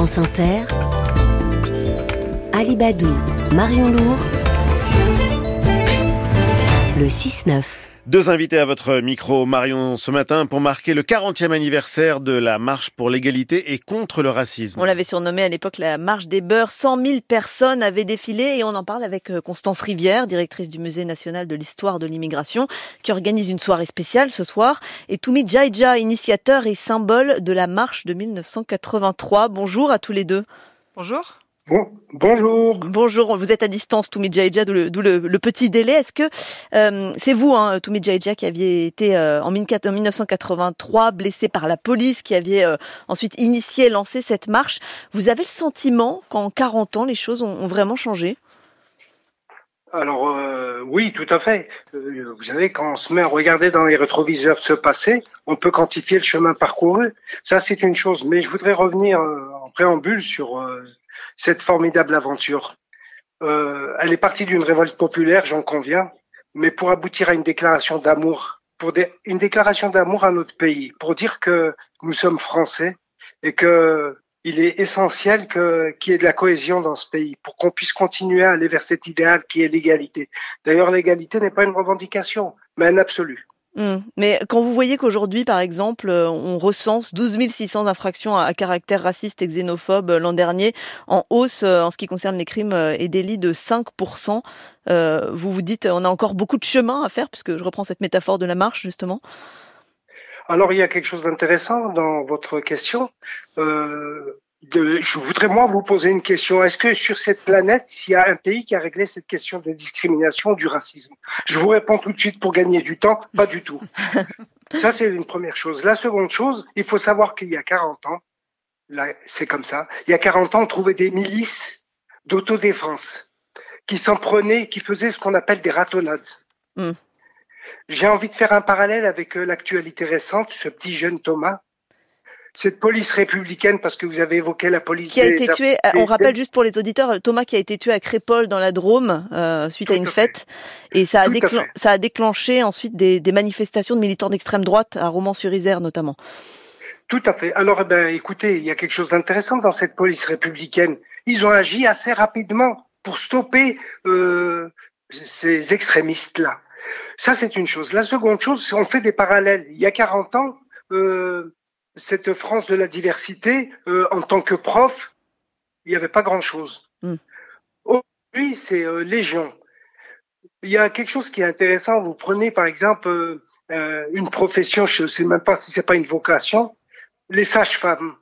France Inter, Alibadou, Marion Lourd, le 6-9. Deux invités à votre micro, Marion, ce matin, pour marquer le 40e anniversaire de la marche pour l'égalité et contre le racisme. On l'avait surnommé à l'époque la marche des beurs. 100 000 personnes avaient défilé et on en parle avec euh, Constance Rivière, directrice du Musée national de l'histoire de l'immigration, qui organise une soirée spéciale ce soir. Et Toumi Jaija, initiateur et symbole de la marche de 1983. Bonjour à tous les deux. Bonjour bonjour. Bonjour, vous êtes à distance, Toumi Jaija, d'où le, petit délai. Est-ce que euh, c'est vous, hein, Toumi qui aviez été euh, en 1983 blessé par la police, qui aviez euh, ensuite initié, lancé cette marche Vous avez le sentiment qu'en 40 ans, les choses ont, vraiment changé? Alors oui, tout à fait. vous savez, quand on se met à regarder dans les rétroviseurs ce passé, on peut quantifier le chemin parcouru. Ça, c'est une chose. Mais je voudrais revenir en préambule sur cette formidable aventure. Euh, elle est partie d'une révolte populaire, j'en conviens, mais pour aboutir à une déclaration d'amour, pour une déclaration d'amour à notre pays, pour dire que nous sommes français et que il est essentiel qu'il y ait de la cohésion dans ce pays pour qu'on puisse continuer à aller vers cet idéal qui est l'égalité. D'ailleurs, l'égalité n'est pas une revendication, mais un absolu. Hmm. Mais quand vous voyez qu'aujourd'hui, par exemple, euh, on recense 12 600 infractions à caractère raciste et xénophobe euh, l'an dernier, en hausse euh, en ce qui concerne les crimes et délits de 5%, vous vous dites on a encore beaucoup de chemin à faire, puisque je reprends cette métaphore de la marche, justement. Alors, il y a quelque chose d'intéressant dans votre question je voudrais moi vous poser une question. Est-ce que sur cette planète, il y a un pays qui a réglé cette question de discrimination, du racisme? Je vous réponds tout de suite pour gagner du temps, pas du tout. Ça, c'est une première chose. La seconde chose, il faut savoir qu'il y a 40 ans, là, c'est comme ça, il y a 40 ans, on trouvait des milices d'autodéfense qui s'en prenaient, qui faisaient ce qu'on appelle des ratonnades. Hmm. J'ai envie de faire un parallèle avec euh, l'actualité récente, ce petit jeune Thomas, cette police républicaine, parce que vous avez évoqué la police qui a été tuée. On rappelle juste pour les auditeurs, Thomas qui a été tué à Crépole dans la Drôme euh, suite à une fête, et ça a, ça a déclenché ensuite des, manifestations de militants d'extrême droite à Romans-sur-Isère notamment. Tout à fait. Alors, eh ben, écoutez, il y a quelque chose d'intéressant dans cette police républicaine. Ils ont agi assez rapidement pour stopper euh, ces extrémistes-là. Ça, c'est une chose. La seconde chose, c'est on fait des parallèles. Il y a 40 ans, euh, cette France de la diversité, euh, en tant que prof, il n'y avait pas grand-chose. Mm. Aujourd'hui, c'est euh, légion. Il y a quelque chose qui est intéressant. Vous prenez par exemple euh, une profession, je ne sais même pas si c'est pas une vocation, les sages-femmes.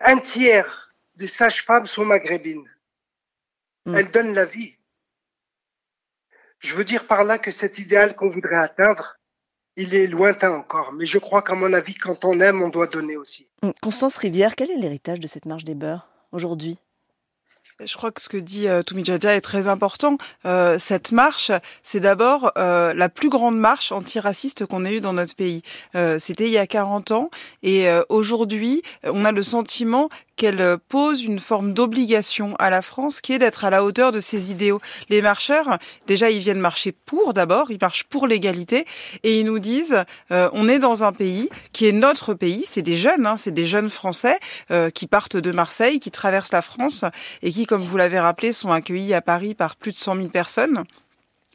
Un tiers des sages-femmes sont maghrébines. Mm. Elles donnent la vie. Je veux dire par là que cet idéal qu'on voudrait atteindre, il est lointain encore. Mais je crois qu'à mon avis, quand on aime, on doit donner aussi. Constance Rivière, quel est l'héritage de cette marche des beurs aujourd'hui? Je crois que ce que dit euh, Jaja est très important. Euh, cette marche, c'est d'abord euh, la plus grande marche antiraciste qu'on ait eue dans notre pays. Euh, c'était il y a 40 ans et euh, aujourd'hui, on a le sentiment qu'elle pose une forme d'obligation à la France qui est d'être à la hauteur de ses idéaux. Les marcheurs, déjà, ils viennent marcher pour d'abord, ils marchent pour l'égalité et ils nous disent on est dans un pays qui est notre pays, c'est des jeunes, hein, c'est des jeunes Français qui partent de Marseille, qui traversent la France et qui comme vous l'avez rappelé, sont accueillis à Paris par plus de 100 000 personnes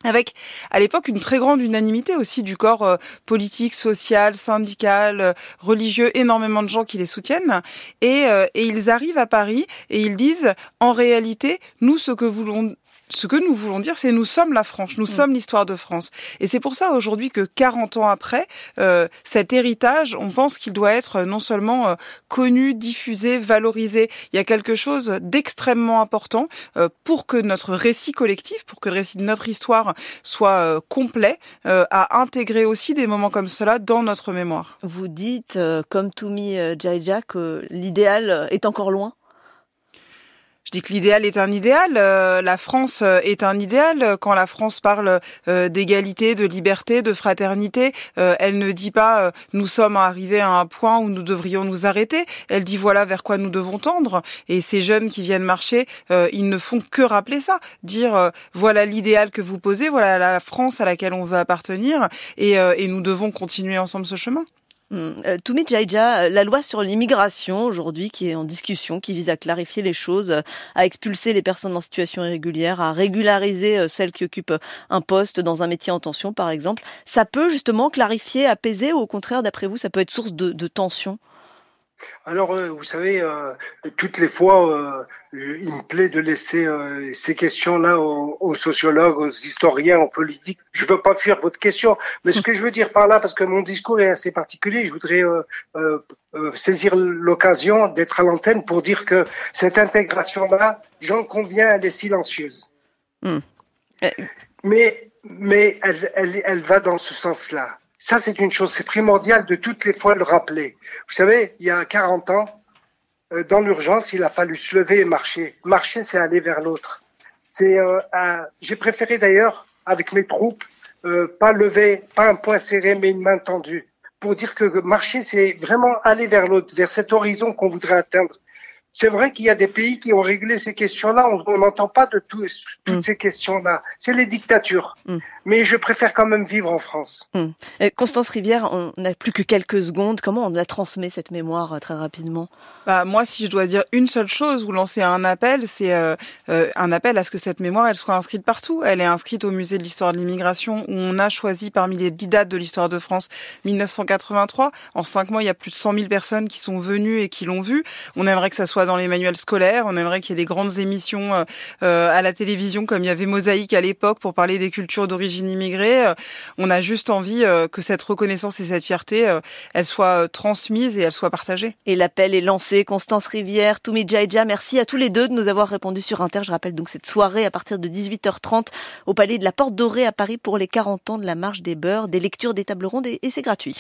avec à l'époque une très grande unanimité aussi du corps euh, politique, social, syndical, euh, religieux, énormément de gens qui les soutiennent. Et, euh, et ils arrivent à Paris et ils disent, en réalité, nous, ce que voulons ce que nous voulons dire, c'est nous sommes la France, nous mm. sommes l'histoire de France. Et c'est pour ça aujourd'hui que 40 ans après, euh, cet héritage, on pense qu'il doit être non seulement euh, connu, diffusé, valorisé. Il y a quelque chose d'extrêmement important euh, pour que notre récit collectif, pour que le récit de notre histoire soit complet, à intégrer aussi des moments comme cela dans notre mémoire. Vous dites, comme Toumi Jaija, que l'idéal est encore loin je dis que l'idéal est un idéal. Euh, la France euh, est un idéal. Quand la France parle euh, d'égalité, de liberté, de fraternité, elle ne dit pas nous sommes arrivés à un point où nous devrions nous arrêter. Elle dit voilà vers quoi nous devons tendre. Et ces jeunes qui viennent marcher, ils ne font que rappeler ça, dire voilà l'idéal que vous posez, voilà la France à laquelle on veut appartenir, et, et nous devons continuer ensemble ce chemin. Mmh. Euh, Jaija, la loi sur l'immigration aujourd'hui qui est en discussion, qui vise à clarifier les choses, à expulser les personnes en situation irrégulière, à régulariser celles qui occupent un poste dans un métier en tension par exemple, ça peut justement clarifier, apaiser ou au contraire d'après vous ça peut être source de tension? Alors, euh, vous savez, euh, toutes les fois, euh, il me plaît de laisser ces questions-là aux, sociologues, aux historiens, aux politiques. Je ne veux pas fuir votre question, mais ce que je veux dire par là, parce que mon discours est assez particulier, je voudrais saisir l'occasion d'être à l'antenne pour dire que cette intégration-là, j'en conviens, elle est silencieuse. Hmm. Mais, mais elle, elle, elle va dans ce sens-là. Ça, c'est une chose, c'est primordial de toutes les fois le rappeler. Vous savez, il y a 40 ans, euh, dans l'urgence, il a fallu se lever et marcher. Marcher, c'est aller vers l'autre. C'est, euh, j'ai préféré d'ailleurs, avec mes troupes, euh, pas lever, pas un poing serré, mais une main tendue, pour dire que marcher, c'est vraiment aller vers l'autre, vers cet horizon qu'on voudrait atteindre. C'est vrai qu'il y a des pays qui ont réglé ces questions-là. On n'entend pas de toutes mm. ces questions-là. C'est les dictatures. Mm. Mais je préfère quand même vivre en France. Mm. Constance Rivière, on n'a plus que quelques secondes. Comment on la transmet cette mémoire euh, très rapidement? Bah, Moi, si je dois dire une seule chose ou lancer un appel, c'est euh, euh, un appel à ce que cette mémoire elle soit inscrite partout. Elle est inscrite au musée de l'histoire de l'immigration où on a choisi parmi les dix dates de l'histoire de France 1983. En cinq mois, il y a plus de 100 000 personnes qui sont venues et qui l'ont vu. On aimerait que ça soit dans les manuels scolaires. On aimerait qu'il y ait des grandes émissions euh, euh, à la télévision comme il y avait Mosaïque à l'époque pour parler des cultures d'origine immigrée. Euh, on a juste envie que cette reconnaissance et cette fierté, elle soit transmise et elle soit partagée. Et l'appel est lancé. Constance Rivière, Toumi Jaija, merci à tous les deux de nous avoir répondu sur Inter. Je rappelle donc cette soirée à partir de 18h30 au Palais de la Porte Dorée à Paris pour les 40 ans de la Marche des Beurs, des lectures, des tables rondes et c'est gratuit.